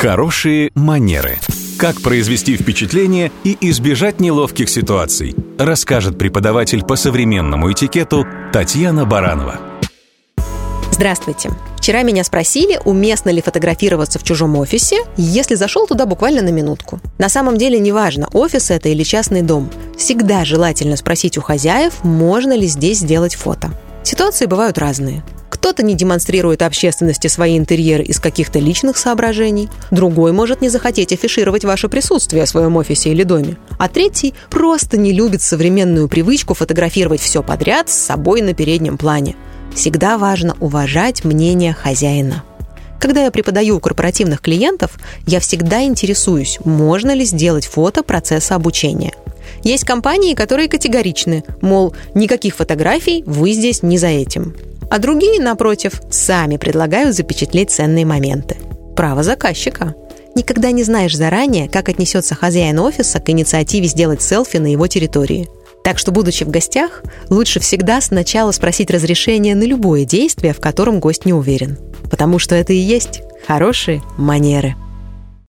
Хорошие манеры. Как произвести впечатление и избежать неловких ситуаций, расскажет преподаватель по современному этикету Татьяна Баранова. Здравствуйте. Вчера меня спросили, уместно ли фотографироваться в чужом офисе, если зашел туда буквально на минутку. На самом деле неважно, офис это или частный дом. Всегда желательно спросить у хозяев, можно ли здесь сделать фото. Ситуации бывают разные. Кто-то не демонстрирует общественности свои интерьеры из каких-то личных соображений, другой может не захотеть афишировать ваше присутствие в своем офисе или доме, а третий просто не любит современную привычку фотографировать все подряд с собой на переднем плане. Всегда важно уважать мнение хозяина. Когда я преподаю у корпоративных клиентов, я всегда интересуюсь, можно ли сделать фото процесса обучения. Есть компании, которые категоричны, мол, никаких фотографий, вы здесь не за этим а другие, напротив, сами предлагают запечатлеть ценные моменты. Право заказчика. Никогда не знаешь заранее, как отнесется хозяин офиса к инициативе сделать селфи на его территории. Так что, будучи в гостях, лучше всегда сначала спросить разрешение на любое действие, в котором гость не уверен. Потому что это и есть хорошие манеры.